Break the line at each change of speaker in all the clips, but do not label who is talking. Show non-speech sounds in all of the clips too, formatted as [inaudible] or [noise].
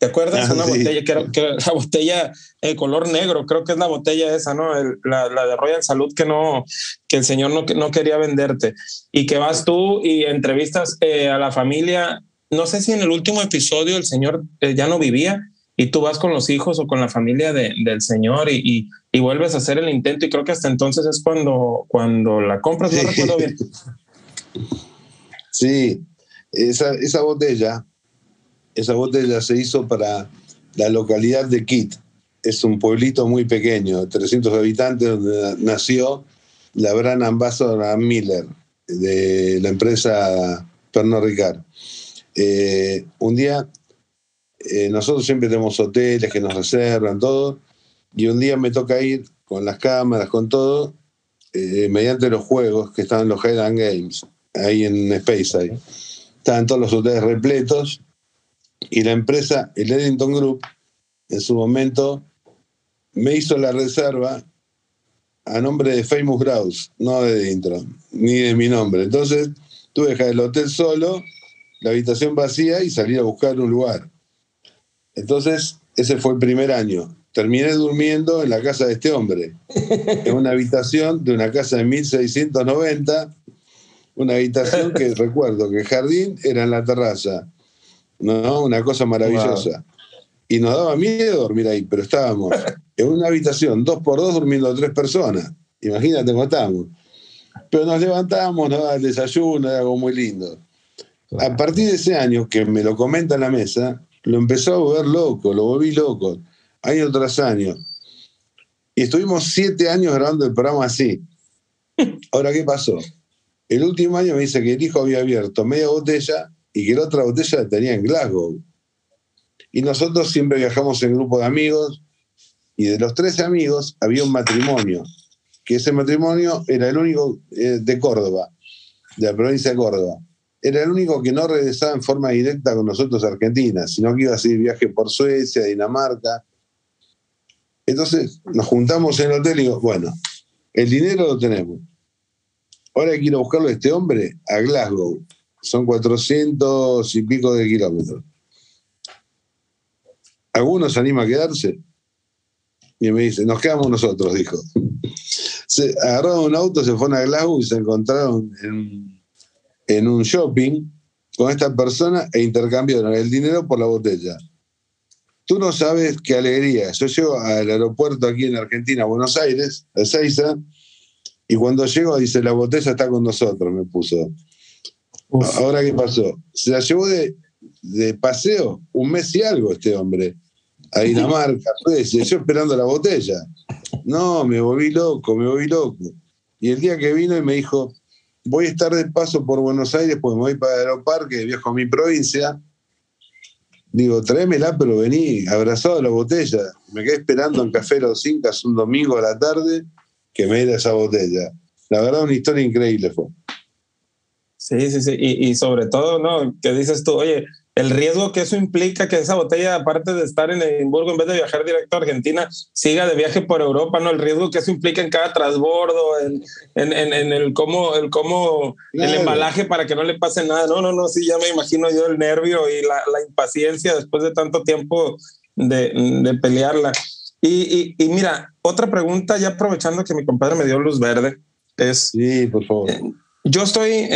¿Te acuerdas? Ah, una botella, que era, que la botella el color negro, creo que es la botella esa, ¿no? la, la, de Royal Salud que no, que el señor no, no quería venderte. Y que vas tú y entrevistas eh, a la familia. No sé si en el último episodio el señor eh, ya no vivía y tú vas con los hijos o con la familia de, del señor y, y, vuelves a hacer el intento. Y creo que hasta entonces es cuando, cuando la compras, no recuerdo bien.
Sí, esa, esa botella esa botella se hizo para la localidad de Kit. Es un pueblito muy pequeño, de 300 habitantes, donde nació la gran Ambassador Miller, de la empresa Pernod Ricard. Eh, un día, eh, nosotros siempre tenemos hoteles que nos reservan, todo, y un día me toca ir con las cámaras, con todo, eh, mediante los juegos que estaban los Highland Games, ahí en Speyside. Estaban todos los hoteles repletos y la empresa, el Eddington Group, en su momento me hizo la reserva a nombre de Famous Grouse, no de Eddington, ni de mi nombre. Entonces tuve que dejar el hotel solo, la habitación vacía y salir a buscar un lugar. Entonces, ese fue el primer año. Terminé durmiendo en la casa de este hombre, [laughs] en una habitación de una casa de 1690, una habitación que [laughs] recuerdo que el jardín era en la terraza, ¿no? Una cosa maravillosa. Y nos daba miedo dormir ahí, pero estábamos en una habitación, dos por dos, durmiendo tres personas. Imagínate cómo estábamos. Pero nos levantábamos, nos daba el desayuno, era algo muy lindo. A partir de ese año, que me lo comenta en la mesa, lo empezó a volver loco, lo volví loco, año tras año. Y estuvimos siete años grabando el programa así. Ahora, ¿qué pasó? El último año me dice que el hijo había abierto media botella y que la otra botella la tenía en Glasgow. Y nosotros siempre viajamos en grupo de amigos y de los tres amigos había un matrimonio, que ese matrimonio era el único eh, de Córdoba, de la provincia de Córdoba. Era el único que no regresaba en forma directa con nosotros a Argentina, sino que iba a seguir viaje por Suecia, Dinamarca. Entonces nos juntamos en el hotel y digo, bueno, el dinero lo tenemos. Ahora hay que ir a buscarlo a este hombre a Glasgow son 400 y pico de kilómetros. ¿Algunos se anima a quedarse? Y me dice, nos quedamos nosotros, dijo. [laughs] Se agarraron un auto, se fueron a Glasgow y se encontraron en, en un shopping con esta persona e intercambiaron el dinero por la botella. Tú no sabes qué alegría. Yo llego al aeropuerto aquí en Argentina, Buenos Aires, a Seiza, y cuando llego dice, la botella está con nosotros, me puso. Ahora, ¿qué pasó? Se la llevó de, paseo un mes y algo este hombre a Dinamarca, Suecia, yo esperando la botella. No, me volví loco, me volví loco. Y el día que vino y me dijo, voy a estar de paso por Buenos Aires, pues me voy para el Aeroparque, viajo a mi provincia. Digo, tráemela, pero vení abrazado a la botella. Me quedé esperando en Café Los Incas un domingo a la tarde que me diera esa botella. La verdad, una historia increíble fue.
Sí, sí, sí. Y, sobre todo, ¿no? Que dices tú, oye, el riesgo que eso implica que esa botella, aparte de estar en Edimburgo, en vez de viajar directo a Argentina, siga de viaje por Europa, ¿no? El riesgo que eso implica en cada transbordo, en, en, en, el cómo, el cómo, el embalaje para que no le pase nada. No, no, no, sí, ya me imagino yo el nervio y la, la impaciencia después de tanto tiempo de, de pelearla. Y, y, y, mira, otra pregunta, ya aprovechando que mi compadre me dio luz verde, es...
Sí, por favor. Eh,
yo estoy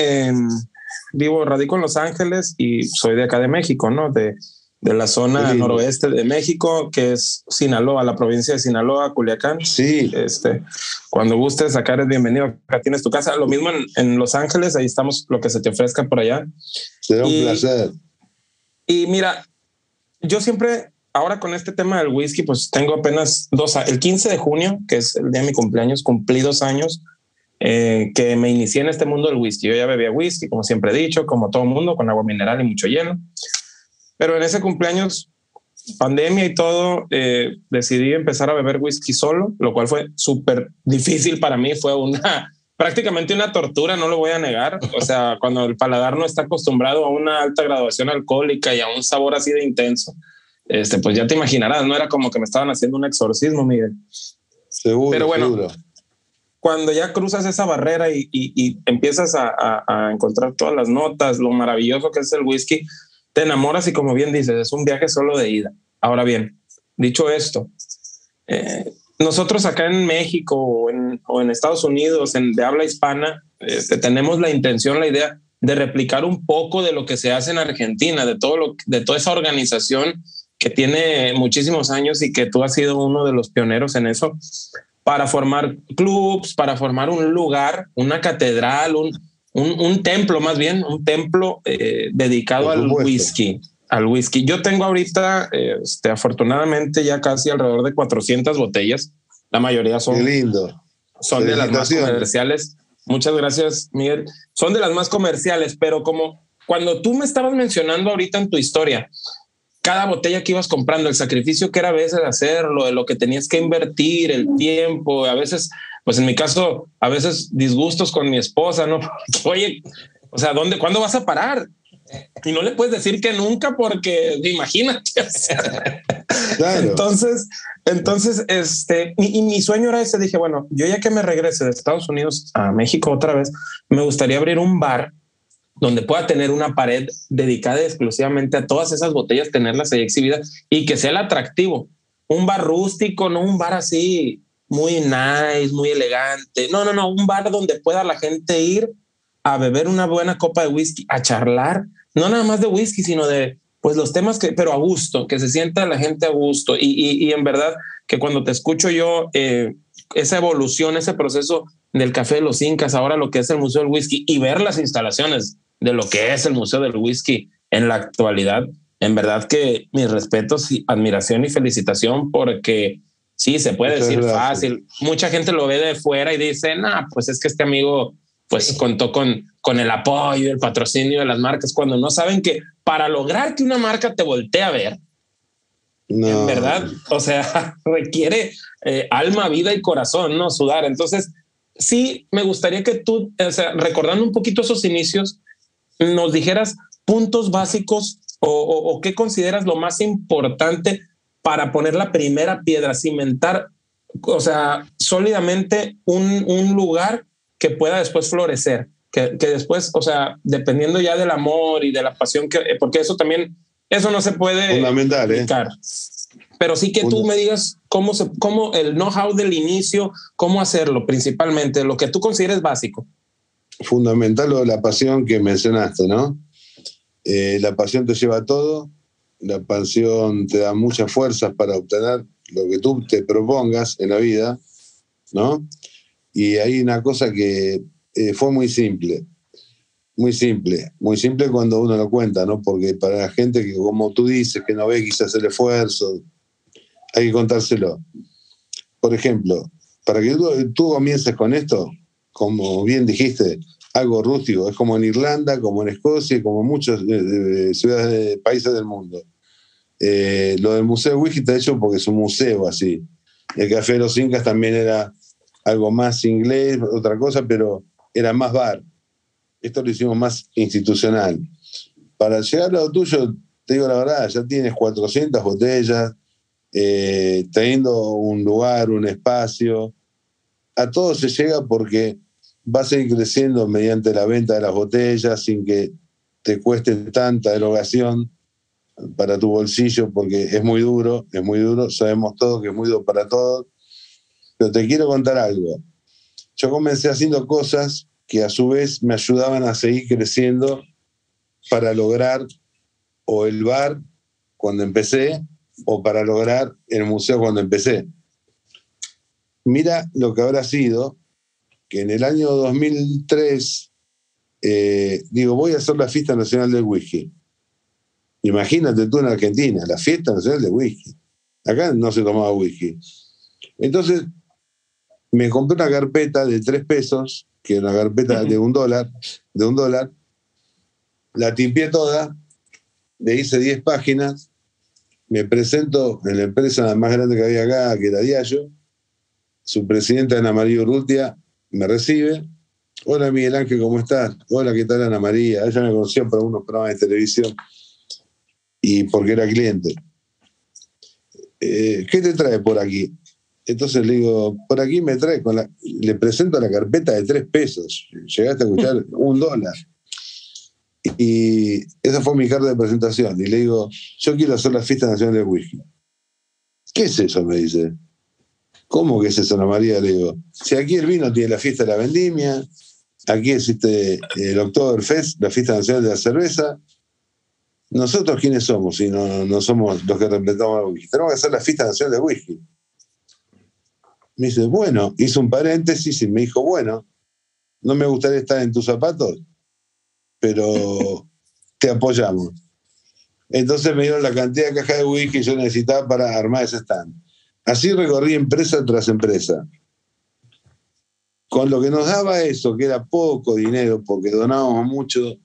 vivo, radico en Los Ángeles y soy de acá de México, ¿no? De, de la zona noroeste de México, que es Sinaloa, la provincia de Sinaloa, Culiacán.
Sí.
Este, cuando gustes sacar es bienvenido. Acá tienes tu casa. Lo mismo en, en Los Ángeles, ahí estamos, lo que se te ofrezca por allá.
Será un placer.
Y mira, yo siempre, ahora con este tema del whisky, pues tengo apenas dos, el 15 de junio, que es el día de mi cumpleaños, cumplí dos años eh, que me inicié en este mundo del whisky. Yo ya bebía whisky, como siempre he dicho, como todo mundo, con agua mineral y mucho hielo. Pero en ese cumpleaños, pandemia y todo, eh, decidí empezar a beber whisky solo, lo cual fue súper difícil para mí. Fue una [laughs] prácticamente una tortura, no lo voy a negar. O sea, cuando el paladar no está acostumbrado a una alta graduación alcohólica y a un sabor así de intenso, este, pues ya te imaginarás, no era como que me estaban haciendo un exorcismo, Miguel.
Seguro.
Pero bueno, cuando ya cruzas esa barrera y, empiezas a, encontrar todas las notas, lo maravilloso que es el whisky, te enamoras y como bien dices, es un viaje solo de ida. Ahora bien, dicho esto, eh, nosotros acá en México o en, Estados Unidos, en, de habla hispana, este, tenemos la intención, la idea de replicar un poco de lo que se hace en Argentina, de todo lo, de toda esa organización que tiene muchísimos años y que tú has sido uno de los pioneros en eso, para formar clubs, para formar un lugar, una catedral, un, un, templo más bien, un templo eh, dedicado al whisky. Al whisky. Yo tengo ahorita, este, afortunadamente, ya casi alrededor de 400 botellas. La mayoría son,
lindo.
son de las más comerciales. Muchas gracias, Miguel. Son de las más comerciales, pero como cuando tú me estabas mencionando ahorita en tu historia, cada botella que ibas comprando, el sacrificio que era a veces hacerlo, de lo que tenías que invertir, el tiempo, a veces, pues en mi caso, a veces disgustos con mi esposa, ¿no? [laughs] Oye, o sea, ¿dónde, cuándo vas a parar? Y no le puedes decir que nunca porque imagínate. [laughs] Entonces, entonces, este, y, mi sueño era ese. Dije, bueno, yo ya que me regrese de Estados Unidos a México otra vez, me gustaría abrir un bar donde pueda tener una pared dedicada exclusivamente a todas esas botellas, tenerlas ahí exhibidas y que sea el atractivo. Un bar rústico, no un bar así muy nice, muy elegante. No, no, no, un bar donde pueda la gente ir a beber una buena copa de whisky, a charlar, no nada más de whisky, sino de pues los temas que, pero a gusto, que se sienta la gente a gusto. Y, en verdad que cuando te escucho yo, eh, esa evolución, ese proceso del café de los incas, ahora lo que es el Museo del Whisky y ver las instalaciones de lo que es el Museo del Whisky en la actualidad, en verdad que mis respetos y admiración y felicitación porque sí, se puede decir fácil. Mucha gente lo ve de fuera y dice, nah, pues es que este amigo pues contó con, con el apoyo, el patrocinio de las marcas, cuando no saben que para lograr que una marca te voltee a ver, en verdad, o sea, [laughs] requiere eh, alma, vida y corazón, no sudar. Entonces, sí, me gustaría que tú, o sea, recordando un poquito esos inicios, nos dijeras puntos básicos o, qué consideras lo más importante para poner la primera piedra, cimentar, o sea, sólidamente un, un lugar que pueda después florecer, que, que, después, o sea, dependiendo ya del amor y de la pasión, que, porque eso también, eso no se puede
Fundamental, ¿eh?
Pero sí que tú me digas cómo, se, cómo el know-how del inicio, cómo hacerlo principalmente, lo que tú consideres básico.
Fundamental lo de la pasión que mencionaste, ¿no? Eh, la pasión te lleva a todo, la pasión te da muchas fuerzas para obtener lo que tú te propongas en la vida, ¿no? Y hay una cosa que eh, fue muy simple, muy simple, muy simple cuando uno lo cuenta, ¿no? Porque para la gente que, como tú dices, que no ve quizás el esfuerzo, hay que contárselo. Por ejemplo, para que tú, comiences con esto, como bien dijiste, algo rústico, es como en Irlanda, como en Escocia, como en muchas eh, ciudades, países del mundo. Eh, lo del Museo Wiki está hecho porque es un museo así. El Café de los Incas también era algo más inglés, otra cosa, pero era más bar. Esto lo hicimos más institucional. Para llegar a lo tuyo, te digo la verdad, ya tienes 400 botellas, eh, teniendo un lugar, un espacio. A todo se llega porque vas a ir creciendo mediante la venta de las botellas sin que te cueste tanta erogación para tu bolsillo, porque es muy duro, es muy duro, sabemos todos que es muy duro para todos, pero te quiero contar algo. Yo comencé haciendo cosas que a su vez me ayudaban a seguir creciendo para lograr o el bar cuando empecé o para lograr el museo cuando empecé. Mira lo que habrá sido que en el año 2003 eh, digo, voy a hacer la fiesta nacional del whisky. Imagínate tú en Argentina, la fiesta nacional del whisky. Acá no se tomaba whisky. Entonces me compré una carpeta de tres pesos, que es una carpeta de un dólar, de un dólar, la timpié toda, le hice 10 páginas, me presento en la empresa más grande que había acá, que era Diallo, su presidenta Ana María Urrutia me recibe. Hola Miguel Ángel, ¿cómo estás? Hola, ¿qué tal Ana María? Ella me conocía para unos programas de televisión y porque era cliente. Eh, ¿Qué te trae por aquí? Entonces le digo, por aquí me trae, con la, le presento la carpeta de tres pesos. Llegaste a escuchar [laughs] un dólar. Y esa fue mi carta de presentación. Y le digo, yo quiero hacer la fiesta nacional del whisky. ¿Qué es eso? Me dice. ¿Cómo que es eso, Ana María? Le digo, si aquí el vino tiene la fiesta de la vendimia, aquí existe el Oktoberfest, la fiesta nacional de la cerveza. ¿Nosotros quiénes somos si no, no somos los que representamos al whisky? Tenemos que hacer la fiesta nacional del whisky. Me dice, bueno, hizo un paréntesis y me dijo, bueno, no me gustaría estar en tus zapatos, pero [laughs] te apoyamos. Entonces me dieron la cantidad de cajas de whisky que yo necesitaba para armar ese stand. Así recorrí empresa tras empresa. Con lo que nos daba eso, que era poco dinero, porque donábamos mucho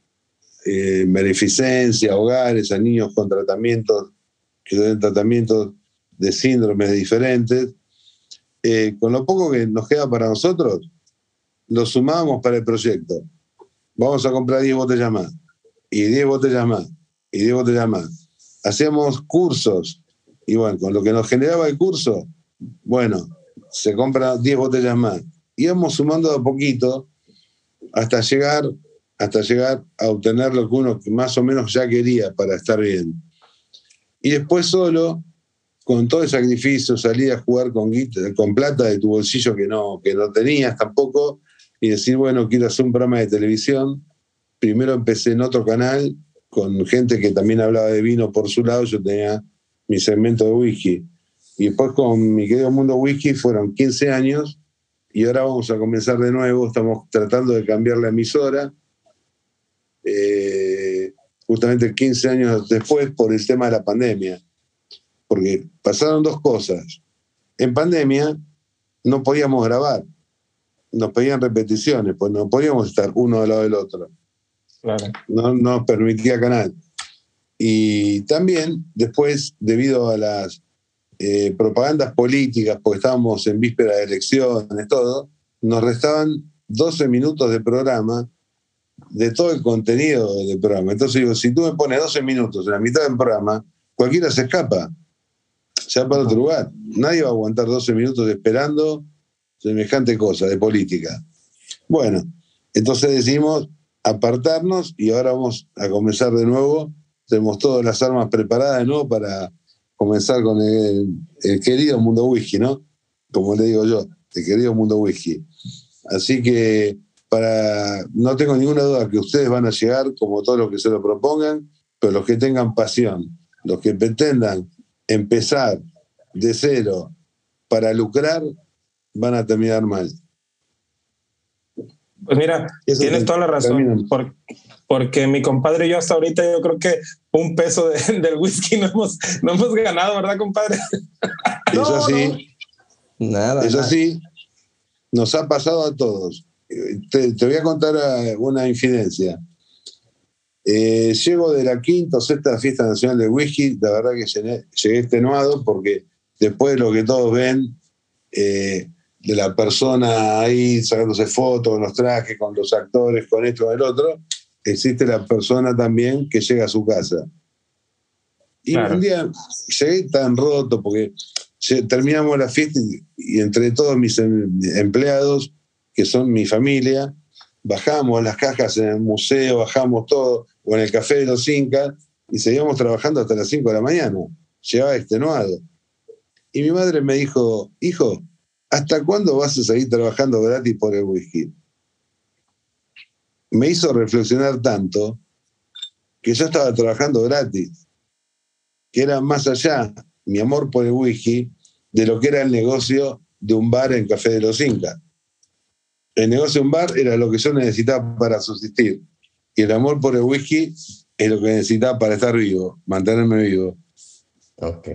eh, beneficencia, hogares, a niños con tratamientos, que tienen tratamientos de síndromes diferentes, eh, con lo poco que nos queda para nosotros, lo sumábamos para el proyecto. Vamos a comprar 10 botellas más, y 10 botellas más, y 10 botellas más. Hacíamos cursos, y bueno, con lo que nos generaba el curso, bueno, se compran 10 botellas más. Íbamos sumando a poquito hasta llegar, hasta llegar a obtener lo que uno más o menos ya quería para estar bien. Y después solo con todo el sacrificio, salir a jugar con, con plata de tu bolsillo que no, que no tenías tampoco, y decir, bueno, quiero hacer un programa de televisión. Primero empecé en otro canal con gente que también hablaba de vino por su lado, yo tenía mi segmento de whisky. Y después con mi querido Mundo Whisky fueron 15 años y ahora vamos a comenzar de nuevo, estamos tratando de cambiar la emisora. Eh, justamente 15 años después por el tema de la pandemia porque pasaron dos cosas. En pandemia no podíamos grabar, nos pedían repeticiones, pues no podíamos estar uno al lado del otro. No nos permitía canal. Y también después, debido a las eh, propagandas políticas, porque estábamos en víspera de elecciones, todo, nos restaban 12 minutos de programa de todo el contenido del programa. Entonces digo, si tú me pones 12 minutos en la mitad del programa, cualquiera se escapa se va para otro lugar. Nadie va a aguantar 12 minutos esperando semejante cosa de política. Bueno, entonces decidimos apartarnos y ahora vamos a comenzar de nuevo. Tenemos todas las armas preparadas nuevo para comenzar con el, querido mundo whisky, ¿no? Como le digo yo, el querido mundo whisky. Así que para, no tengo ninguna duda que ustedes van a llegar como todos los que se lo propongan, pero los que tengan pasión, los que pretendan empezar de cero para lucrar, van a terminar mal.
Pues mira, tienes toda la razón. porque mi compadre y yo hasta ahorita yo creo que un peso [laughs] del whisky no hemos, no hemos ganado, ¿verdad, compadre? [laughs]
Eso sí. Nada. Eso sí, nos ha pasado a todos. Te, te voy a contar eh, una infidencia. Eh, llego de la quinta o sexta fiesta nacional de whisky, la verdad que llegué, extenuado porque después de lo que todos ven, eh, de la persona ahí sacándose fotos con los trajes, con los actores, con esto, con el otro, existe la persona también que llega a su casa. Y un día llegué tan roto porque terminamos la fiesta y, entre todos mis em, empleados, que son mi familia, bajamos las cajas en el museo, bajamos todo, o en el café de los Incas, y seguíamos trabajando hasta las 5 de la mañana. Llegaba extenuado. Y mi madre me dijo, hijo, ¿hasta cuándo vas a seguir trabajando gratis por el whisky? Me hizo reflexionar tanto que yo estaba trabajando gratis, que era más allá mi amor por el whisky de lo que era el negocio de un bar en Café de los Incas. El negocio de un bar era lo que yo necesitaba para subsistir. Y el amor por el whisky es lo que necesitaba para estar vivo, mantenerme vivo.
Ok.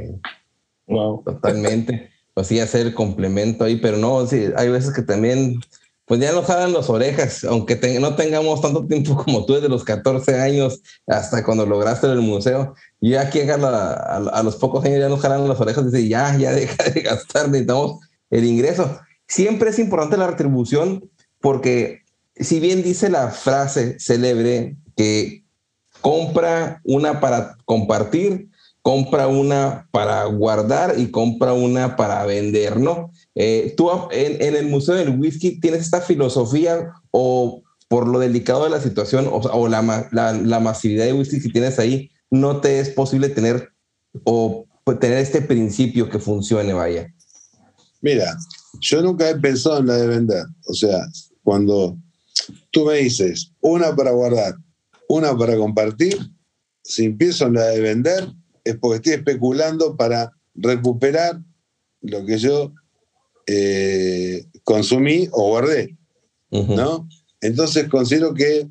Wow. Totalmente. Pues sí, hacer complemento ahí, pero no, sí, hay veces que también, pues ya nos jalan las orejas, aunque no tengamos tanto tiempo [laughs] como tú desde los 14 años hasta cuando lograste el museo. Y aquí a, a, los pocos años ya nos jalan las orejas y dicen, ya, ya deja de gastar, necesitamos el ingreso. Siempre es importante la retribución porque si bien dice la frase célebre que compra una para compartir, compra una para guardar y compra una para vender, ¿no? Eh, tú en, el Museo del Whisky tienes esta filosofía o por lo delicado de la situación o, la, la, masividad de whisky que tienes ahí, no te es posible tener o tener este principio que funcione, vaya.
Mira, yo nunca he pensado en la de vender. O sea, cuando tú me dices una para guardar, una para compartir, si empiezo en la de vender, es porque estoy especulando para recuperar lo que yo eh, consumí o guardé, ¿no? Entonces considero que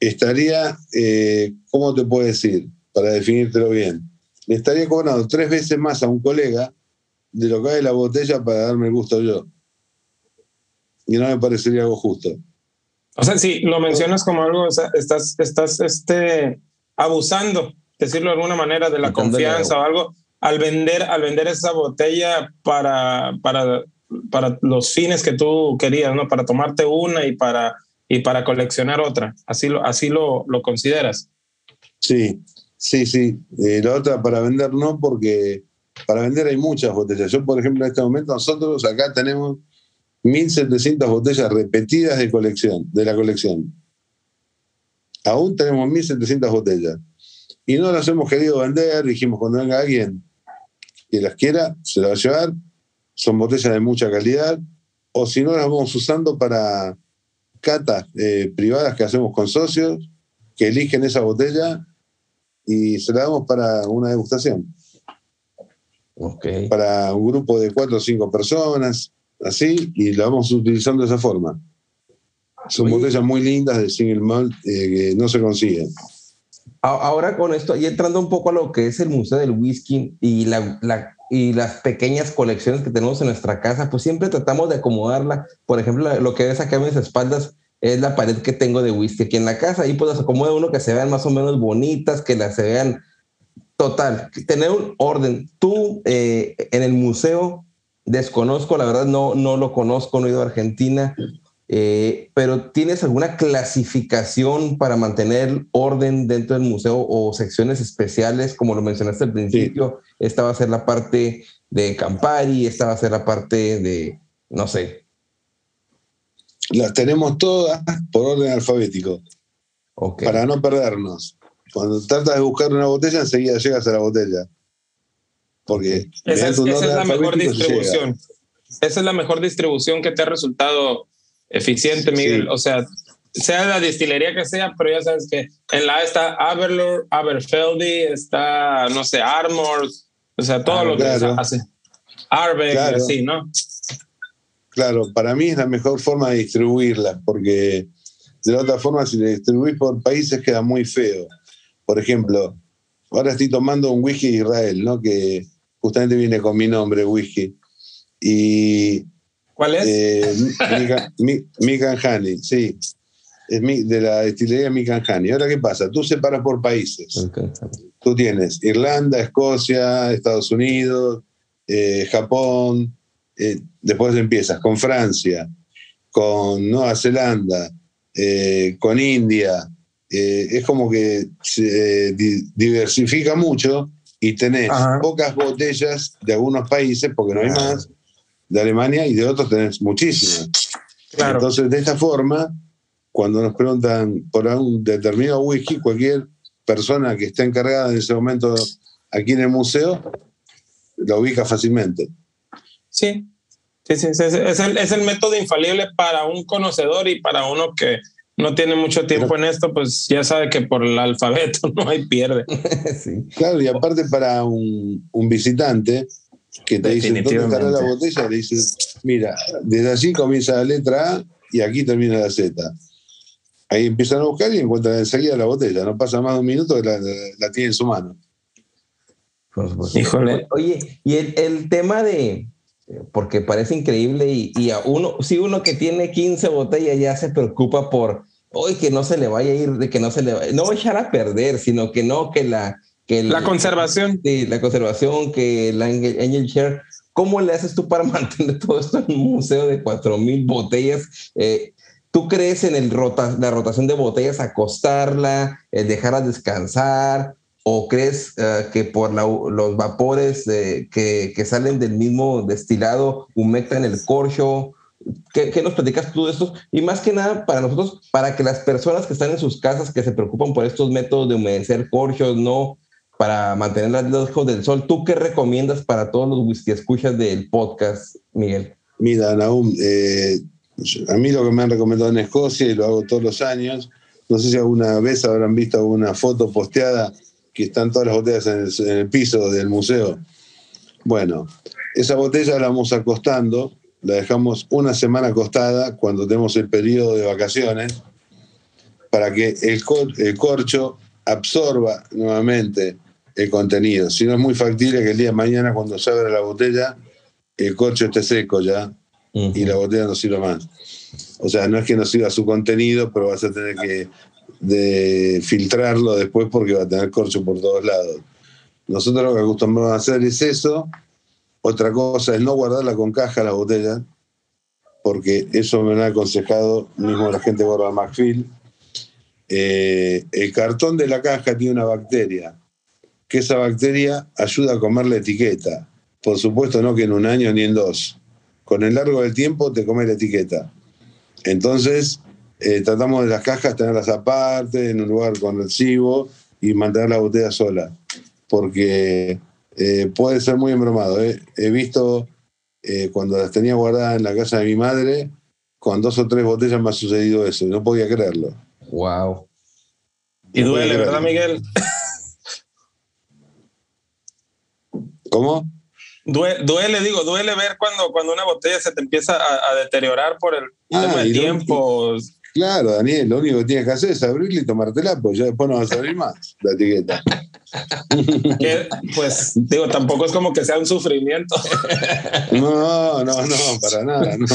estaría, eh, ¿cómo te puedo decir? Para definírtelo bien. Le estaría cobrando tres veces más a un colega de lo que hay en la botella para darme el gusto yo. Y no me parecería algo justo.
O sea, si lo mencionas como algo, estás, estás este, abusando, decirlo de alguna manera, de la confianza o algo, al vender, al vender esa botella para, para, para los fines que tú querías, ¿no? Para tomarte una y para, y para coleccionar otra. Así lo, así lo, lo consideras.
Sí, sí, sí. Eh, la otra para vender no, porque para vender hay muchas botellas. Yo, por ejemplo, en este momento nosotros acá tenemos 1.700 botellas repetidas de colección, de la colección. Aún tenemos 1.700 botellas. Y no las hemos querido vender. Dijimos, cuando venga alguien que las quiera, se las va a llevar. Son botellas de mucha calidad. O si no, las vamos usando para catas eh, privadas que hacemos con socios, que eligen esa botella y se la damos para una degustación. Para un grupo de cuatro o cinco personas, así, y la vamos utilizando de esa forma. Son botellas muy lindas de single malt eh, que no se consiguen.
Ahora con esto, y entrando un poco a lo que es el Museo del Whisky y, la, y las pequeñas colecciones que tenemos en nuestra casa, pues siempre tratamos de acomodarla. Por ejemplo, lo que ves acá a mis espaldas es la pared que tengo de whisky aquí en la casa. Y pues acomoda uno que se vean más o menos bonitas, que las se vean Total, tener un orden. Tú eh, en el museo, desconozco, la verdad no, no lo conozco, no he ido a Argentina, eh, pero ¿tienes alguna clasificación para mantener orden dentro del museo o secciones especiales, como lo mencionaste al principio? Esta va a ser la parte de Campari, esta va a ser la parte de, no sé.
Las tenemos todas por orden alfabético, para no perdernos. Cuando tratas de buscar una botella, enseguida llegas a la botella. Porque
esa es, la mejor distribución. Esa es la mejor distribución que te ha resultado eficiente, Miguel. O sea, sea la destilería que sea, pero ya sabes que en la A está Aberlour, Aberfeldy, está, no sé, Armor, o sea, todo lo que hace. Arbeck, así, ¿no?
Claro, para mí es la mejor forma de distribuirla, porque de la otra forma, si la distribuís por países, queda muy feo. Por ejemplo, ahora estoy tomando un whisky de Israel, ¿no? Que justamente viene con mi nombre, whisky. Y,
¿Cuál es?
Eh, Mikan Hani, sí. Es de la destilería Mikan Hani. Ahora, ¿qué pasa? Tú separas por países. Tú tienes Irlanda, Escocia, Estados Unidos, eh, Japón. Eh, después empiezas con Francia, con Nueva Zelanda, con India, eh, es como que se diversifica mucho y tenés pocas botellas de algunos países, porque no hay más, de Alemania y de otros tenés muchísimas. Entonces, de esta forma, cuando nos preguntan por un determinado whisky, cualquier persona que esté encargada en ese momento aquí en el museo, lo ubica fácilmente.
Sí, sí, sí, es, el, es el método infalible para un conocedor y para uno que no tiene mucho tiempo en esto, pues ya sabe que por el alfabeto [laughs] no hay pierde. [laughs]
Claro, y aparte para un, visitante que te dice, ¿dónde estará la botella? Le dice, mira, desde allí comienza la letra A y aquí termina la Z. Ahí empiezan a buscar y encuentran enseguida la botella. No pasa más de un minuto que la, tiene en su mano.
Híjole. Oye, y el, tema de, porque parece increíble y, y, a uno, si uno que tiene 15 botellas ya se preocupa por hoy que no se le vaya a ir, de que no se le vaya, no echar a perder, sino que no, que la... Que
la conservación.
Sí, la conservación, que la Angel Share. ¿Cómo le haces tú para [laughs] mantener todo esto en un museo de 4.000 botellas? Eh, ¿Tú crees en el rota, la rotación de botellas, acostarla, el dejarla descansar? ¿O crees eh, que por los vapores que, que, salen del mismo destilado humectan el corcho? ¿Qué, nos platicas tú de esto? Y más que nada para nosotros, para que las personas que están en sus casas, que se preocupan por estos métodos de humedecer corchos, no para mantener lejos del sol, ¿tú qué recomiendas para todos los whisky escuchas del podcast, Miguel?
Mira, eh, a mí lo que me han recomendado en Escocia y lo hago todos los años, no sé si alguna vez habrán visto una foto posteada que están todas las botellas en el, piso del museo. Bueno, esa botella la vamos acostando, la dejamos una semana acostada cuando tenemos el periodo de vacaciones para que el, el corcho absorba nuevamente el contenido. Si no es muy factible que el día de mañana cuando se abra la botella el corcho esté seco ya y la botella no sirva más. O sea, no es que no sirva su contenido, pero vas a tener que de filtrarlo después porque va a tener corcho por todos lados. Nosotros lo que acostumbramos a hacer es eso. Otra cosa es no guardarla con caja la botella, porque eso me lo ha aconsejado mismo la gente de Borba McPhil. Eh, el cartón de la caja tiene una bacteria, que esa bacteria ayuda a comer la etiqueta. Por supuesto, no que en un año ni en dos. Con el largo del tiempo te come la etiqueta. Entonces, eh, tratamos de las cajas tenerlas aparte, en un lugar con recibo y mantener la botella sola, porque eh, puede ser muy embromado. ¿eh? He visto cuando las tenía guardadas en la casa de mi madre, con dos o tres botellas me ha sucedido eso, y no podía creerlo.
Wow.
Y duele, ¿verdad, Miguel? [laughs]
¿Cómo?
Duele, digo, duele ver cuando, cuando una botella se te empieza a, deteriorar por el ah, tema del tiempo.
Claro, Daniel, lo único que tienes que hacer es abrirla y tomártela, pues ya después no va a salir más la etiqueta. [laughs]
pues digo, tampoco es como que sea un sufrimiento. [laughs]
no, no, no, para nada, no.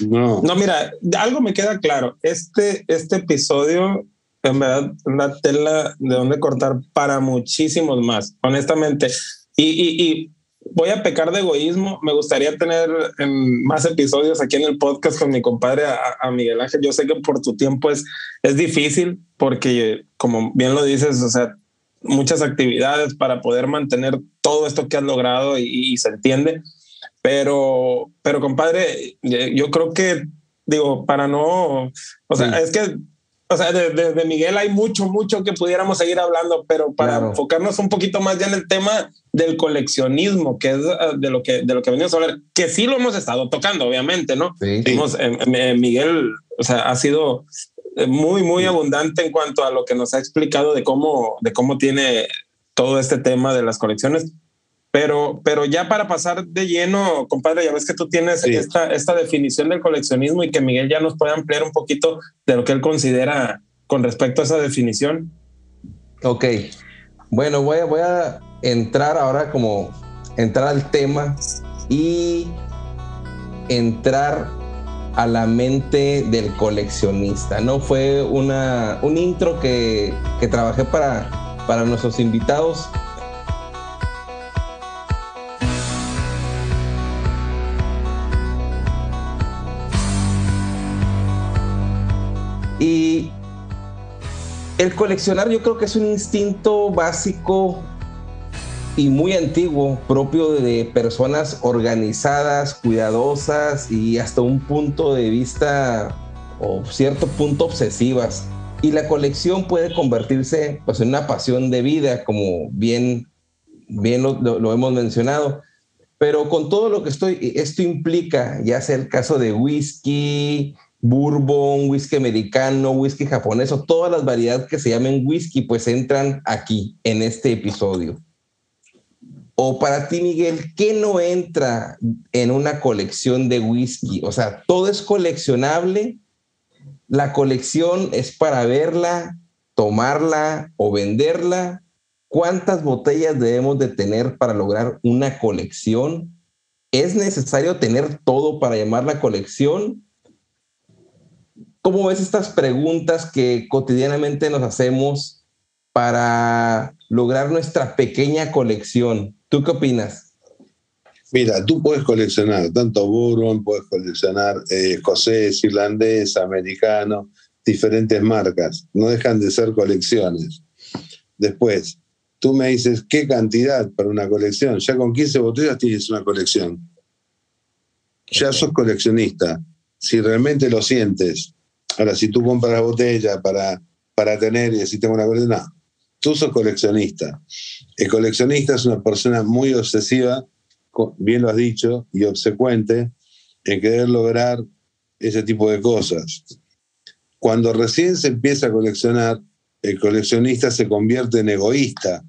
No.
no, mira, algo me queda claro. Este, este episodio, en verdad, una tela de donde cortar para muchísimos más, honestamente. Y, y, y voy a pecar de egoísmo. Me gustaría tener en más episodios aquí en el podcast con mi compadre a, Miguel Ángel. Yo sé que por tu tiempo es, es difícil porque, como bien lo dices, o sea, muchas actividades para poder mantener todo esto que has logrado y, se entiende. Pero, pero compadre, yo creo que, digo, para no, o sea, es que o sea, desde de, Miguel hay mucho, mucho que pudiéramos seguir hablando, pero para enfocarnos un poquito más ya en el tema del coleccionismo, que es ah, de lo que, de lo que venimos a hablar, que sí lo hemos estado tocando, obviamente, ¿no? Sí. Eh, Miguel, o sea, ha sido eh, muy, muy abundante en cuanto a lo que nos ha explicado de cómo, de cómo tiene todo este tema de las colecciones. Pero, pero ya para pasar de lleno, compadre, ya ves que tú tienes esta, esta definición del coleccionismo y que Miguel ya nos puede ampliar un poquito de lo que él considera con respecto a esa definición.
Ok, bueno, voy a, voy a entrar ahora como entrar al tema y entrar a la mente del coleccionista. No fue una, un intro que, que trabajé para, para nuestros invitados Y el coleccionar yo creo que es un instinto básico y muy antiguo, propio de personas organizadas, cuidadosas y hasta un punto de vista o cierto punto obsesivas. Y la colección puede convertirse pues, en una pasión de vida, como bien, bien lo, lo hemos mencionado. Pero con todo lo que estoy, esto implica, ya sea el caso de whisky, bourbon, whisky americano, whisky japonés o todas las variedades que se llamen whisky, pues entran aquí en este episodio. O para ti, Miguel, ¿qué no entra en una colección de whisky? O sea, todo es coleccionable. La colección es para verla, tomarla o venderla. ¿Cuántas botellas debemos de tener para lograr una colección? ¿Es necesario tener todo para llamar la colección? ¿Cómo ves estas preguntas que cotidianamente nos hacemos para lograr nuestra pequeña colección? ¿Tú qué opinas?
Mira, tú puedes coleccionar tanto bourbon, puedes coleccionar eh, escocés, irlandés, americano, diferentes marcas. No dejan de ser colecciones. Después, tú me dices, ¿qué cantidad para una colección? Ya con 15 botellas tienes una colección. ya sos coleccionista. Si realmente lo sientes. Ahora, si tú compras la botella para, para tener y decir tengo una colección, no. Tú sos coleccionista. El coleccionista es una persona muy obsesiva, bien lo has dicho, y obsecuente en querer lograr ese tipo de cosas. Cuando recién se empieza a coleccionar, el coleccionista se convierte en egoísta,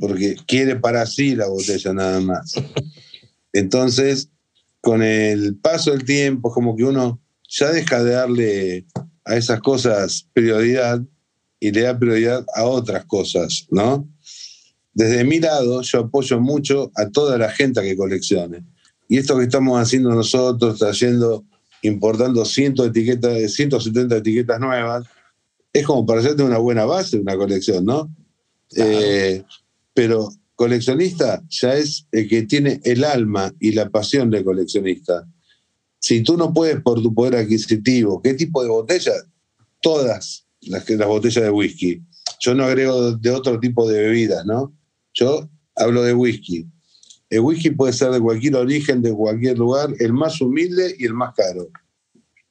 porque quiere para sí la botella nada más. Entonces, con el paso del tiempo, como que uno ya deja de darle a esas cosas prioridad y le da prioridad a otras cosas, ¿no? Desde mi lado, yo apoyo mucho a toda la gente que coleccione. Y esto que estamos haciendo nosotros, trayendo, importando cientos de etiquetas, 170 etiquetas nuevas, es como para hacerte una buena base de una colección, ¿no? Eh, pero coleccionista ya es el que tiene el alma y la pasión de coleccionista. Si tú no puedes por tu poder adquisitivo, ¿qué tipo de botella? Todas las, las botellas de whisky. Yo no agrego de otro tipo de bebidas, ¿no? Yo hablo de whisky. El whisky puede ser de cualquier origen, de cualquier lugar, el más humilde y el más caro.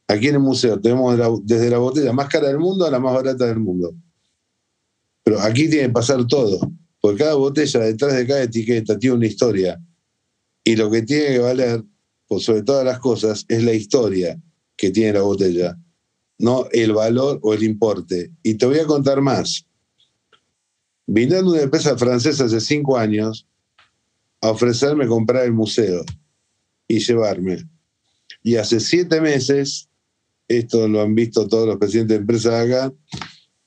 Aquí en el museo tenemos desde la botella más cara del mundo a la más barata del mundo. Pero aquí tiene que pasar todo, porque cada botella detrás de cada etiqueta tiene una historia. Y lo que tiene que valer, por sobre todas las cosas, es la historia que tiene la botella, no el valor o el importe. Y te voy a contar más. Viniendo una empresa francesa hace cinco años a ofrecerme comprar el museo y llevarme. Y hace siete meses esto lo han visto todos los presidentes de empresas acá,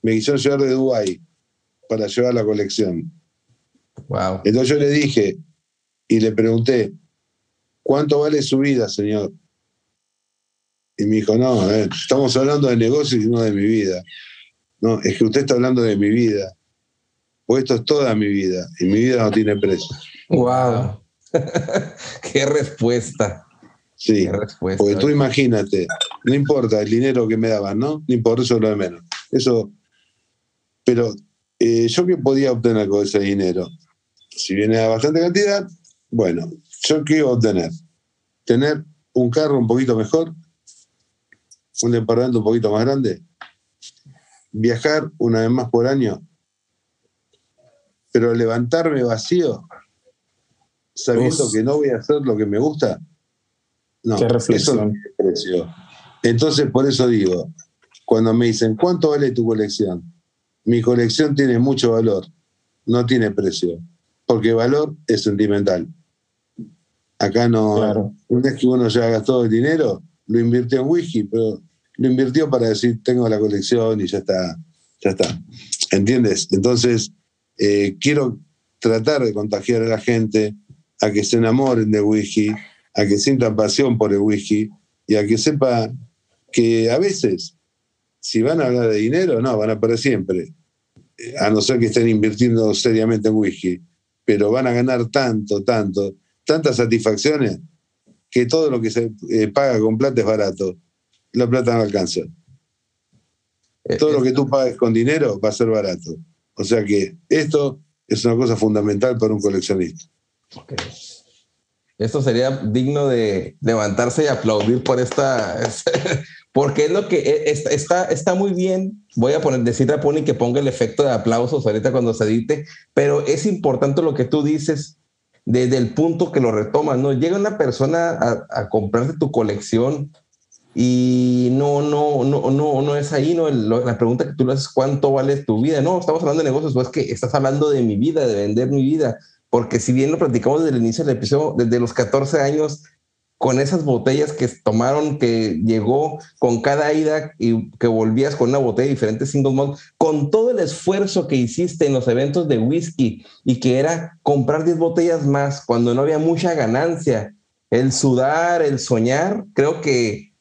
me quisieron llevar de Dubái para llevar la colección.
Wow.
Entonces yo le dije y le pregunté, ¿cuánto vale su vida, señor? Y me dijo, no, estamos hablando de negocios y no de mi vida. No, es que usted está hablando de mi vida. Pues esto es toda mi vida y mi vida no tiene precio.
Wow. [laughs] Qué respuesta.
Sí, porque tú imagínate, no importa el dinero que me daban, ¿no? Ni por eso lo de menos. Eso, pero eh, yo qué podía obtener con ese dinero, si viene a bastante cantidad, bueno, yo a obtener, tener un carro un poquito mejor, un departamento un poquito más grande, viajar una vez más por año, pero levantarme vacío, sabiendo que no voy a hacer lo que me gusta, no, Qué reflexión. Eso Entonces, por eso digo, cuando me dicen, ¿cuánto vale tu colección? Mi colección tiene mucho valor, no tiene precio, porque valor es sentimental. Acá no, claro. una vez que uno ya gastó el dinero, lo invirtió en whisky, pero lo invirtió para decir, tengo la colección y ya está, ya está. ¿Entiendes? Entonces, eh, quiero tratar de contagiar a la gente a que se enamoren de whisky, a que sientan pasión por el whisky y a que sepa que a veces, si van a hablar de dinero, no, van a perder siempre, a no ser que estén invirtiendo seriamente en whisky, pero van a ganar tanto, tanto, tantas satisfacciones, que todo lo que se eh, paga con plata es barato, la plata no alcanza. Eh, todo lo que tú pagues con dinero va a ser barato. O sea que esto es una cosa fundamental para un coleccionista.
Esto sería digno de levantarse y aplaudir por esta, [laughs] porque es lo que e, está, está, muy bien. Voy a poner, decirle a Pony que ponga el efecto de aplausos ahorita cuando se edite, pero es importante lo que tú dices desde el punto que lo retomas, ¿no? Llega una persona a, a comprarte tu colección y no, no, no, no, no es ahí, ¿no? la pregunta que tú le haces, ¿cuánto vale tu vida? No, estamos hablando de negocios, pues que estás hablando de mi vida, de vender mi vida porque si bien lo platicamos desde el inicio del episodio, desde los 14 años, con esas botellas que tomaron, que llegó con cada ida y que volvías con una botella diferente single malt, con todo el esfuerzo que hiciste en los eventos de whisky y que era comprar 10 botellas más cuando no había mucha ganancia, el sudar, el soñar, creo que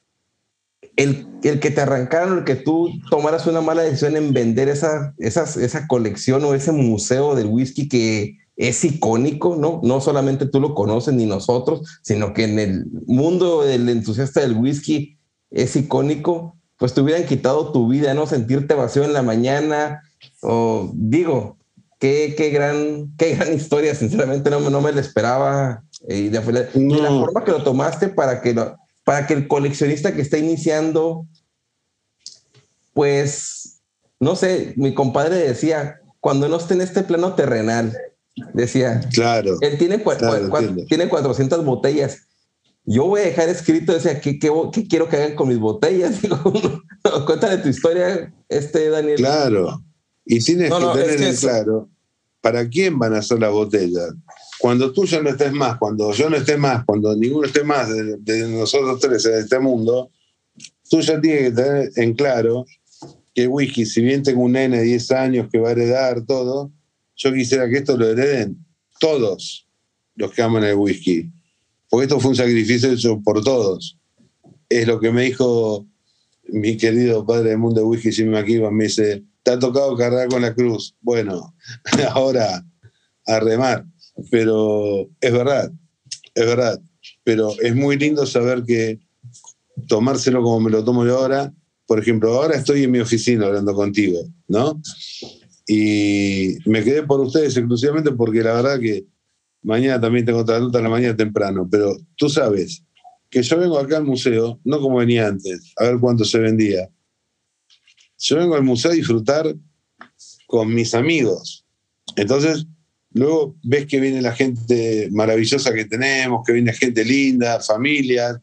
el, el que te arrancaron, el que tú tomaras una mala decisión en vender esa, esa, esa colección o ese museo del whisky que es icónico, ¿no? No solamente tú lo conoces ni nosotros, sino que en el mundo del entusiasta del whisky es icónico, pues te hubieran quitado tu vida, ¿no? Sentirte vacío en la mañana, o digo, qué, qué, gran, qué gran historia, sinceramente no, no me la esperaba Y de, la forma que lo tomaste para que, para que el coleccionista que está iniciando, pues, no sé, mi compadre decía, cuando no esté en este plano terrenal, decía,
claro,
él tiene, tiene 400 botellas. Yo voy a dejar escrito, decía, ¿qué, qué, qué quiero que hagan con mis botellas? [laughs] cuéntale tu historia, este Daniel.
Claro, y tienes que tener en claro para quién van a ser las botellas. Cuando tú ya no estés más, cuando yo no esté más, cuando ninguno esté más de, nosotros tres en este mundo, tú ya tienes que tener en claro que whisky, si bien tengo un nene de 10 años que va a heredar todo, yo quisiera que esto lo hereden todos los que aman el whisky. Porque esto fue un sacrificio hecho por todos. Es lo que me dijo mi querido padre de mundo de whisky, Jimmy McKibben, me dice, te ha tocado cargar con la cruz. Bueno, [laughs] ahora a remar. Pero es verdad, es verdad. Pero es muy lindo saber que tomárselo como me lo tomo yo ahora. Por ejemplo, ahora estoy en mi oficina hablando contigo, ¿no? Y me quedé por ustedes exclusivamente porque la verdad que mañana también tengo otra nota en la mañana temprano. Pero tú sabes que yo vengo acá al museo, no como venía antes, a ver cuánto se vendía. Yo vengo al museo a disfrutar con mis amigos. Entonces, luego ves que viene la gente maravillosa que tenemos, que viene gente linda, familias,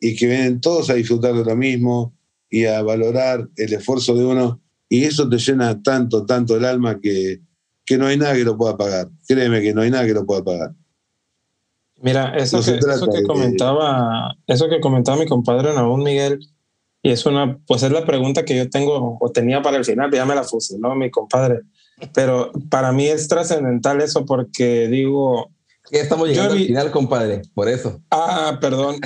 y que vienen todos a disfrutar de lo mismo y a valorar el esfuerzo de uno. Y eso te llena tanto, tanto el alma que, que no hay nada que lo pueda pagar. Créeme que no hay nada que lo pueda pagar.
Mira, eso, que, eso que comentaba, eso que comentaba mi compadre aún Miguel, y es una, pues es la pregunta que yo tengo o tenía para el final, ya me la fusiló mi compadre. Pero para mí es trascendental eso porque digo.
Ya estamos llegando al final, compadre, por eso.
Ah, perdón.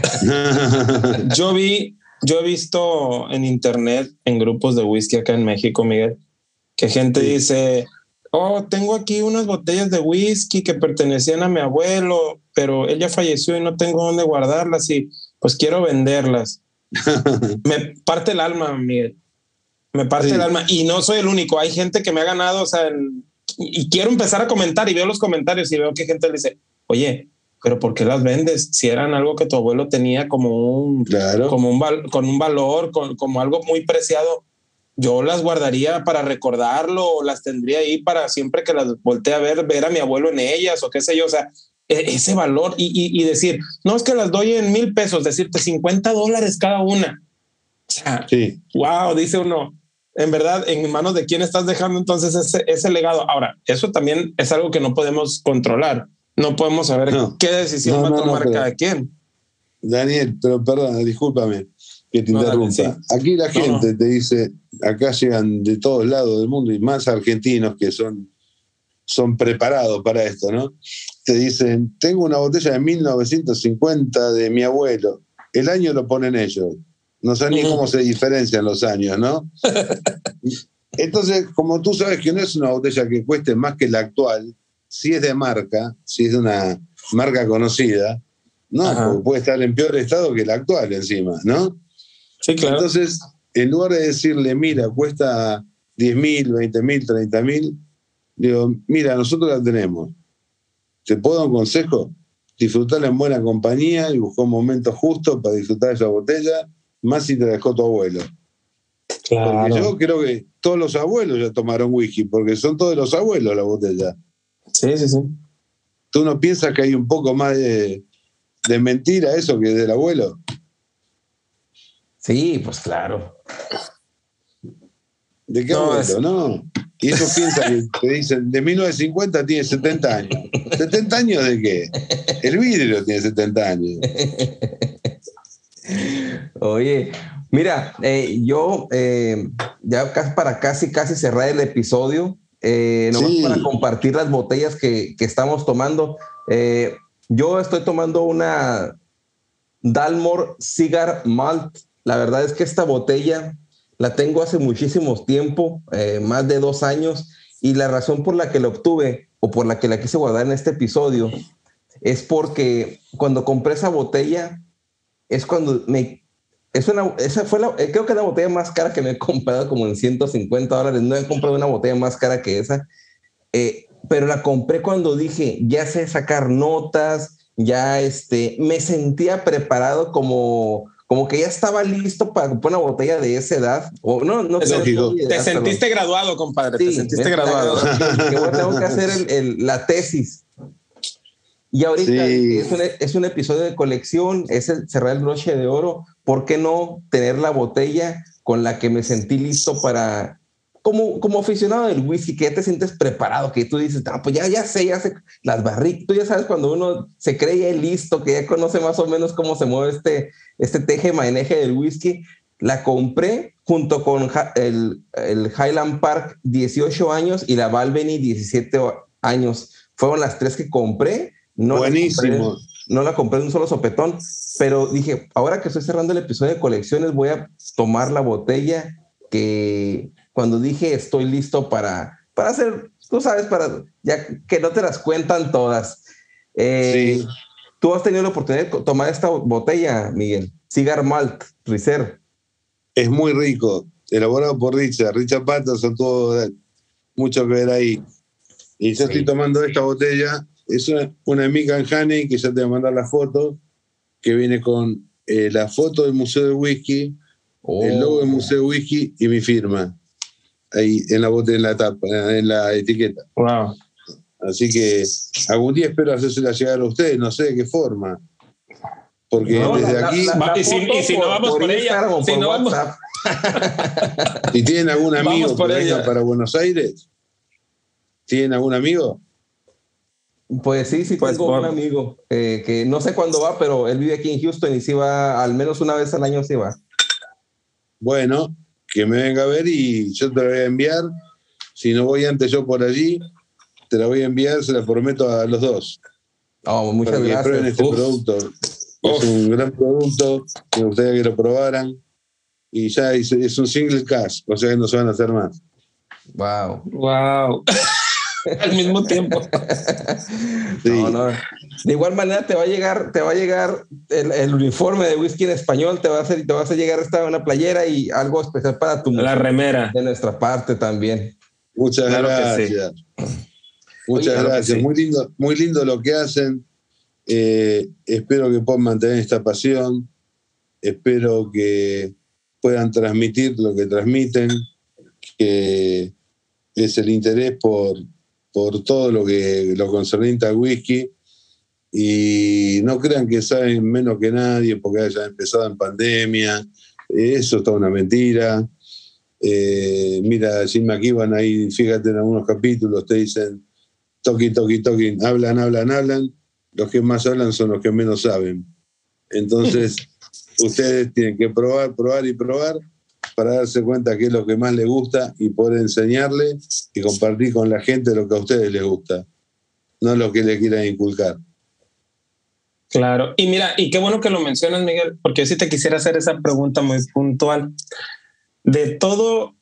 [laughs] yo vi, yo he visto en internet, en grupos de whisky acá en México, Miguel, que gente dice, oh, tengo aquí unas botellas de whisky que pertenecían a mi abuelo, pero ella falleció y no tengo dónde guardarlas y pues quiero venderlas. [laughs] me parte el alma, Miguel. Me parte el alma. Y no soy el único. Hay gente que me ha ganado, o sea, y quiero empezar a comentar y veo los comentarios y veo que gente le dice, oye, pero ¿por qué las vendes? Si eran algo que tu abuelo tenía como un, como un con un valor, con, como algo muy preciado, yo las guardaría para recordarlo o las tendría ahí para siempre que las voltee a ver, ver a mi abuelo en ellas o qué sé yo. O sea, e, ese valor y, decir, no es que las doy en mil pesos, decirte 50 dólares cada una. O sea, sí. wow, dice uno, en verdad, en manos de quién estás dejando entonces ese, ese legado. Ahora, eso también es algo que no podemos controlar. No podemos saber qué decisión va a tomar cada quien.
Daniel, pero perdón, discúlpame que te interrumpa. Aquí la gente te dice, acá llegan de todos lados del mundo y más argentinos que son, son preparados para esto, ¿no? Te dicen, tengo una botella de 1950 de mi abuelo. El año lo ponen ellos. No sé ni cómo se diferencian los años, ¿no? [laughs] Entonces, como tú sabes que no es una botella que cueste más que la actual, si es de marca, si es de una marca conocida, no, puede estar en peor estado que la actual encima, ¿no?
Sí, claro.
Entonces, en lugar de decirle, mira, cuesta 10 mil, 20 mil, 30 mil, digo, mira, nosotros la tenemos. ¿Te puedo dar un consejo? Disfrutarla en buena compañía y buscar un momento justo para disfrutar esa botella, más si te dejó tu abuelo. Claro. Porque yo creo que todos los abuelos ya tomaron whisky, porque son todos los abuelos la botella.
Sí, sí, sí.
¿Tú no piensas que hay un poco más de, de mentira eso que del abuelo?
Sí, pues claro.
¿De qué no, No. Y eso piensa que te dicen, de 1950 tiene 70 años. ¿70 años de qué? El vidrio tiene 70 años.
Oye, mira, eh, yo eh, ya para casi, casi cerrar el episodio, eh, nomás para compartir las botellas que, que estamos tomando. Eh, yo estoy tomando una Dalmor Cigar Malt la verdad es que esta botella la tengo hace muchísimo tiempo, eh, más de dos años, y la razón por la que la obtuve o por la que la quise guardar en este episodio es porque cuando compré esa botella es cuando me es una, esa fue la, eh, creo que es la botella más cara que me he comprado como en 150 dólares. No he comprado una botella más cara que esa, eh, pero la compré cuando dije, ya sé sacar notas, ya este, me sentía preparado como, como que ya estaba listo para comprar una botella de esa edad. O no, no
te, te sentiste graduado, compadre. te sentiste graduado.
Que, [laughs] tengo que hacer el, la tesis. Y ahorita es, un, es, un, episodio de colección, es el cerrar el broche de oro. ¿Por qué no tener la botella con la que me sentí listo para, como, como aficionado del whisky, que ya te sientes preparado, que tú dices, ah, pues ya, ya sé, ya sé las barricas, tú ya sabes cuando uno se cree ya listo, que ya conoce más o menos cómo se mueve este, este teje maneje del whisky, la compré junto con el, el, Highland Park 18 años y la Balvenie 17 años. Fueron las tres que compré.
No Buenísimo.
no la compré en un solo sopetón, pero dije, ahora que estoy cerrando el episodio de colecciones, voy a tomar la botella que cuando dije estoy listo para, para hacer, tú sabes, para ya que no te las cuentan todas. Eh, sí. Tú has tenido la oportunidad de tomar esta botella, Miguel, Cigar Malt Ricer.
Es muy rico, elaborado por Richard, Richard Patterson, todo mucho que ver ahí. Y yo estoy tomando esta botella, es una, una Mikan Honey, que ya te voy a mandar la foto, que viene con eh, la foto del Museo de Whisky, el logo del oh. Museo de Whisky y mi firma ahí en la en la tapa, en la etiqueta.
Wow.
Así que algún día espero hacérsela llegar a ustedes, no sé de qué forma. Porque desde aquí.
y, si, no vamos por, ella, si no vamos. [laughs]
¿Y tienen algún amigo que venga para Buenos Aires? ¿Tienen algún amigo?
Pues sí, sí pues tengo un amigo eh, que no sé cuándo va, pero él vive aquí en Houston y sí va, al menos una vez al año sí va.
Bueno, que me venga a ver y yo te la voy a enviar. Si no voy antes yo por allí, te la voy a enviar, se la prometo a los dos.
Oh, muchas
para
gracias.
Que este producto. Es un gran producto, me gustaría que lo probaran. Y ya es, un single cash, o sea que no se van a hacer más.
Wow.
Wow. [laughs] Al mismo tiempo. [laughs]
No, no. De igual manera te va a llegar, te va a llegar el, uniforme de whisky en español, te va a hacer, te vas a llegar esta una playera y algo especial para tu
la remera
de nuestra parte también.
Muchas gracias. Muchas gracias. Muy lindo, muy lindo lo que hacen. Eh, espero que puedan mantener esta pasión. Espero que puedan transmitir lo que transmiten, que es el interés por, por todo lo que lo concerniente al whisky y no crean que saben menos que nadie porque hayan empezado en pandemia, eso está una mentira. Eh, mira, Jim McKibben ahí, fíjate en algunos capítulos, te dicen, toqui, toqui, toqui, hablan, hablan, hablan, los que más hablan son los que menos saben. Entonces, [laughs] ustedes tienen que probar, probar y probar para darse cuenta qué es lo que más les gusta y poder enseñarle y compartir con la gente lo que a ustedes les gusta, no lo que le quieran inculcar.
Claro, y mira, y qué bueno que lo mencionas, Miguel, porque yo sí te quisiera hacer esa pregunta muy puntual. De todo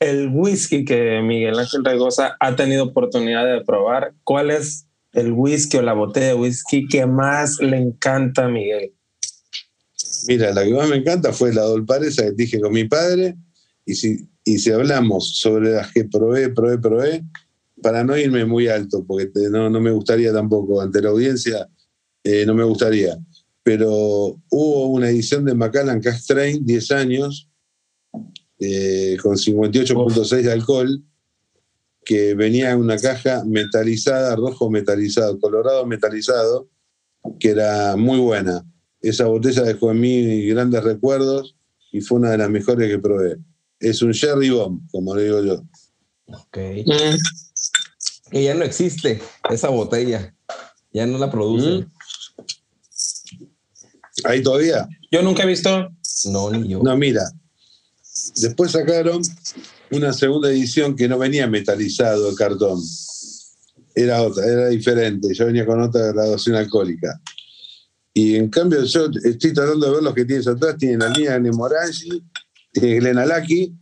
el whisky que Miguel Ángel Regosa ha tenido oportunidad de probar, ¿cuál es el whisky o la botella de whisky que más le encanta a Miguel?
Mira, la que más me encanta fue la Dolparesa que dije con mi padre. Y si, y si hablamos sobre las que probé, probé, probé, para no irme muy alto, porque no, no me gustaría tampoco ante la audiencia, eh, no me gustaría. Pero hubo una edición de Macallan Cash Train, 10 años, eh, con 58.6 de alcohol, que venía en una caja metalizada, rojo metalizado, colorado metalizado, que era muy buena esa botella dejó en mí grandes recuerdos y fue una de las mejores que probé. Es un Sherry Bomb, como le digo yo.
Ok. Y ya no existe esa botella. Ya no la producen. Mm.
¿Ahí todavía?
Yo nunca he visto.
No, ni yo.
No, mira. Después sacaron una segunda edición que no venía metalizado el cartón. Era otra, era diferente. Yo venía con otra graduación alcohólica. Y en cambio, yo estoy tratando de ver los que tienes atrás. Tienen la línea de Morangi, tiene Glenalaki.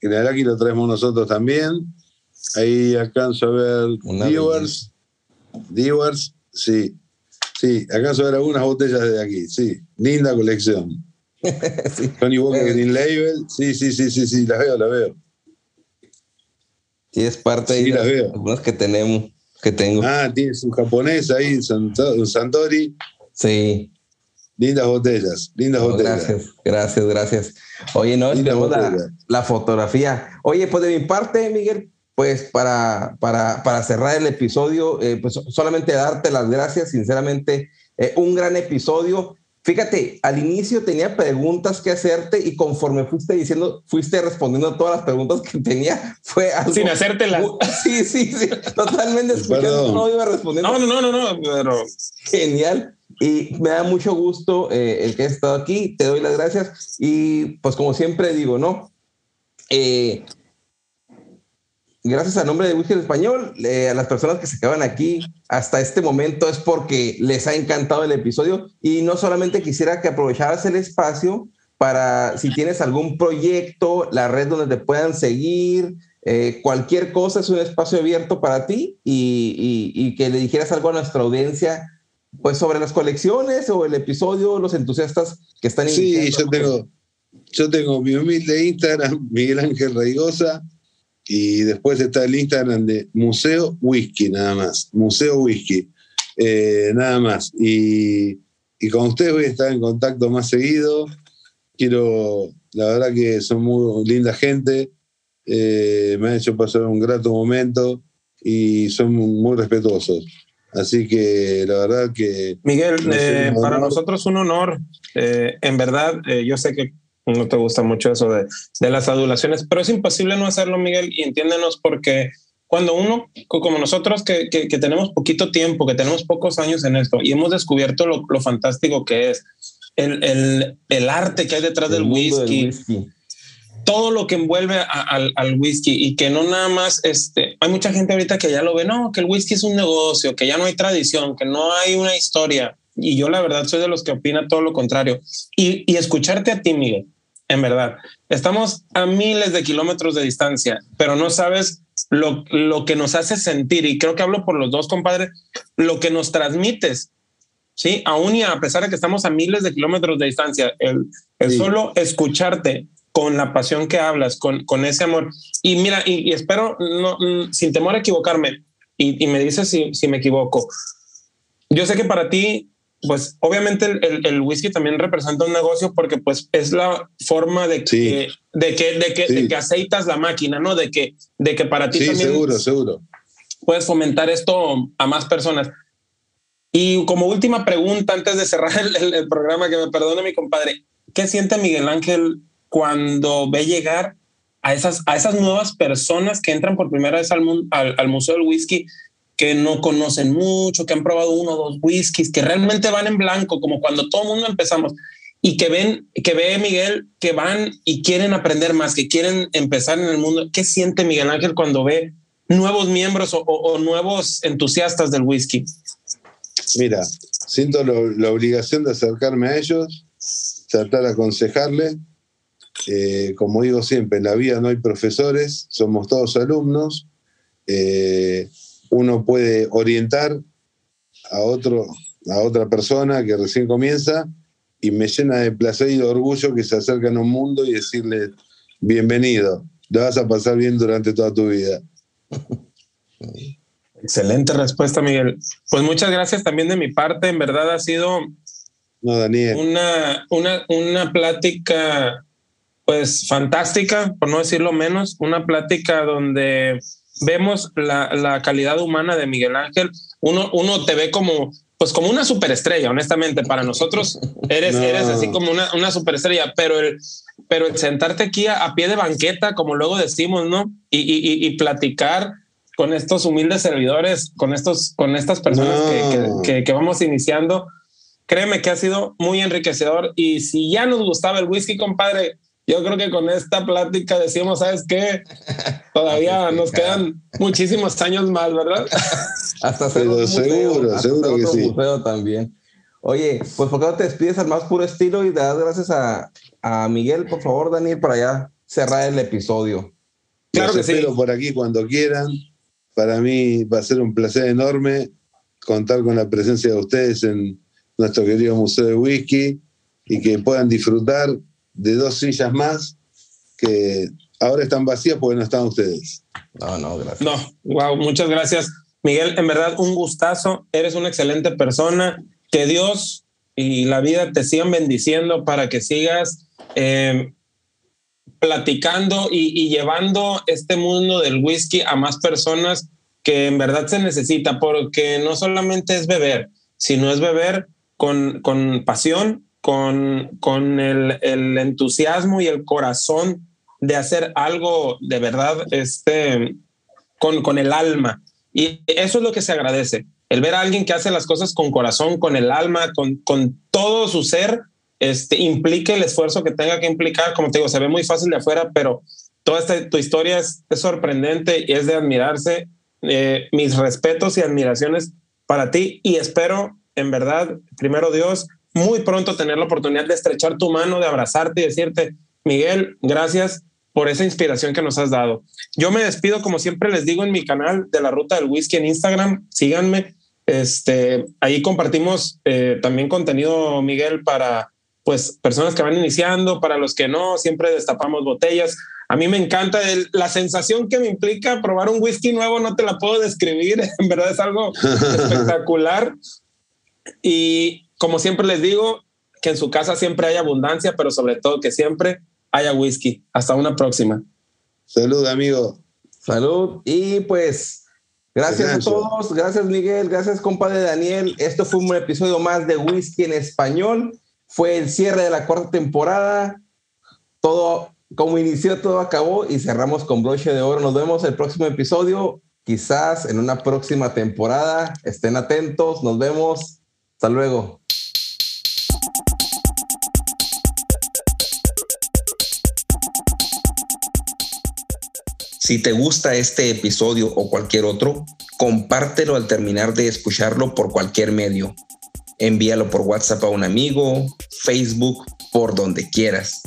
Glenalaki lo traemos nosotros también. Ahí alcanzo a ver Dewars. Dewars, sí. Sí, alcanzo a ver algunas botellas de aquí, sí. Linda colección. [laughs] sí. Tony Walker Green Label, sí, sí, sí, sí, sí, las veo, las veo.
Sí, es parte
sí,
de
las veo.
algunas que tenemos. Que tengo.
Ah, tienes un japonés ahí, un Santori.
Sí.
Lindas botellas, lindas botellas.
Gracias, gracias, gracias. Oye, no, esperamos la, la, fotografía. Oye, pues de mi parte, Miguel, pues para, para, para cerrar el episodio, eh, pues solamente darte las gracias, sinceramente, eh, un gran episodio. Fíjate, al inicio tenía preguntas que hacerte y conforme fuiste diciendo, fuiste respondiendo a todas las preguntas que tenía, fue algo...
Sin hacértelas.
Sí, sí, sí, totalmente escuchando, no iba respondiendo.
No, no, no, no, pero...
Genial. Y me da mucho gusto eh, el que has estado aquí, te doy las gracias y pues como siempre digo, ¿no? Eh, gracias a nombre de Whisky Español, a las personas que se quedan aquí hasta este momento es porque les ha encantado el episodio. Y no solamente quisiera que aprovecharas el espacio para si tienes algún proyecto, la red donde te puedan seguir, eh, cualquier cosa es un espacio abierto para ti y, y, que le dijeras algo a nuestra audiencia pues sobre las colecciones o el episodio, los entusiastas que están
Sí, yo tengo, yo tengo mi humilde Instagram, Miguel Ángel Raigosa, y después está el Instagram de Museo Whisky, nada más. Museo Whisky, eh, nada más. Y, con ustedes voy a estar en contacto más seguido. Quiero, la verdad que son muy linda gente, eh, me han hecho pasar un grato momento y son muy respetuosos. Así que la verdad que...
Miguel, eh, para nosotros un honor. en verdad, yo sé que no te gusta mucho eso de, de, las adulaciones, pero es imposible no hacerlo, Miguel, y entiéndenos porque cuando uno, como nosotros que, que, tenemos poquito tiempo, que tenemos pocos años en esto y hemos descubierto lo, lo fantástico que es el, el, el, arte que hay detrás del whisky, todo lo que envuelve al, al, whisky y que no nada más, este, hay mucha gente ahorita que ya lo ve, no, que el whisky es un negocio, que ya no hay tradición, que no hay una historia. Y yo la verdad soy de los que opina todo lo contrario. Y, y escucharte a ti, Miguel, en verdad. Estamos a miles de kilómetros de distancia, pero no sabes lo, lo que nos hace sentir, y creo que hablo por los dos, compadre, lo que nos transmites, ¿sí? Aún y a pesar de que estamos a miles de kilómetros de distancia, el, el solo escucharte con la pasión que hablas, con, con ese amor. Y mira, y, espero, no, sin temor a equivocarme, y, y me dices si, si me equivoco, yo sé que para ti pues obviamente el, whisky también representa un negocio porque pues es la forma de que, de, que, de, que, de que aceitas la máquina, ¿no? De que, de que para ti
sí, seguro, seguro.
puedes fomentar esto a más personas. Y como última pregunta, antes de cerrar el, programa, que me perdone mi compadre, ¿qué siente Miguel Ángel cuando ve llegar a esas, a esas nuevas personas que entran por primera vez al, al, al Museo del Whisky que no conocen mucho, que han probado uno o dos whiskies, que realmente van en blanco, como cuando todo el mundo empezamos, y que ven, que ve Miguel, que van y quieren aprender más, que quieren empezar en el mundo. ¿Qué siente Miguel Ángel cuando ve nuevos miembros o, nuevos entusiastas del whisky?
Mira, siento la obligación de acercarme a ellos, tratar de aconsejarles. Eh, como digo siempre, en la vida no hay profesores, somos todos alumnos. Eh, uno puede orientar a, otro, a otra persona que recién comienza y me llena de placer y de orgullo que se acercan a un mundo y decirle, bienvenido, lo vas a pasar bien durante toda tu vida. [laughs]
Excelente respuesta, Miguel. Pues muchas gracias también de mi parte. En verdad ha sido Una, una, una plática, pues fantástica, por no decirlo menos, una plática donde vemos la, calidad humana de Miguel Ángel, uno, uno te ve como, pues como una superestrella, honestamente, para nosotros eres, eres así como una, una superestrella, pero el, pero el sentarte aquí a, pie de banqueta, como luego decimos, ¿no? Y, y, y, platicar con estos humildes servidores, con, estos, con estas personas que, que, vamos iniciando, créeme que ha sido muy enriquecedor. Y si ya nos gustaba el whisky, compadre, yo creo que con esta plática decimos, ¿sabes qué? [laughs] Todavía nos quedan muchísimos años más, ¿verdad? [laughs]
hasta seguro, seguro que sí. también. Oye, pues ¿por qué no te despides al más puro estilo y das gracias a, a Miguel, por favor, Daniel, para ya cerrar el episodio?
Claro que espero sí. por aquí cuando quieran. Para mí va a ser un placer enorme contar con la presencia de ustedes en nuestro querido Museo de Whisky y que puedan disfrutar de dos sillas más que ahora están vacías porque no están ustedes.
No, no, gracias.
No, wow, muchas gracias. Miguel, en verdad, un gustazo. Eres una excelente persona. Que Dios y la vida te sigan bendiciendo para que sigas eh, platicando y, llevando este mundo del whisky a más personas que en verdad se necesita, porque no solamente es beber, sino es beber con, con pasión, con, con el, el, entusiasmo y el corazón de hacer algo de verdad este, con, con el alma. Y eso es lo que se agradece, el ver a alguien que hace las cosas con corazón, con el alma, con, con todo su ser, este, implique el esfuerzo que tenga que implicar. Como te digo, se ve muy fácil de afuera, pero toda esta, tu historia es, sorprendente y es de admirarse. Eh, mis respetos y admiraciones para ti y espero, en verdad, primero Dios, muy pronto tener la oportunidad de estrechar tu mano, de abrazarte y decirte, Miguel, gracias por esa inspiración que nos has dado. Yo me despido, como siempre les digo, en mi canal de la Ruta del Whisky en Instagram. Síganme. Este, ahí compartimos eh, también contenido, Miguel, para pues personas que van iniciando, para los que no, siempre destapamos botellas. A mí me encanta la sensación que me implica probar un whisky nuevo, no te la puedo describir, [laughs] en verdad es algo [laughs] espectacular. Y como siempre les digo, que en su casa siempre hay abundancia, pero sobre todo que siempre haya whisky. Hasta una próxima.
Salud, amigo.
Salud. Y pues, gracias a todos. Gracias, Miguel. Gracias, compadre Daniel. Esto fue un episodio más de Whisky en Español. Fue el cierre de la cuarta temporada. Todo, como inició, todo acabó y cerramos con broche de oro. Nos vemos el próximo episodio. Quizás en una próxima temporada. Estén atentos. Nos vemos. Hasta luego.
Si te gusta este episodio o cualquier otro, compártelo al terminar de escucharlo por cualquier medio. Envíalo por WhatsApp a un amigo, Facebook, por donde quieras.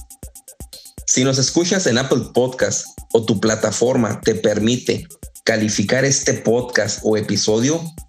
Si nos escuchas en Apple Podcast o tu plataforma te permite calificar este podcast o episodio,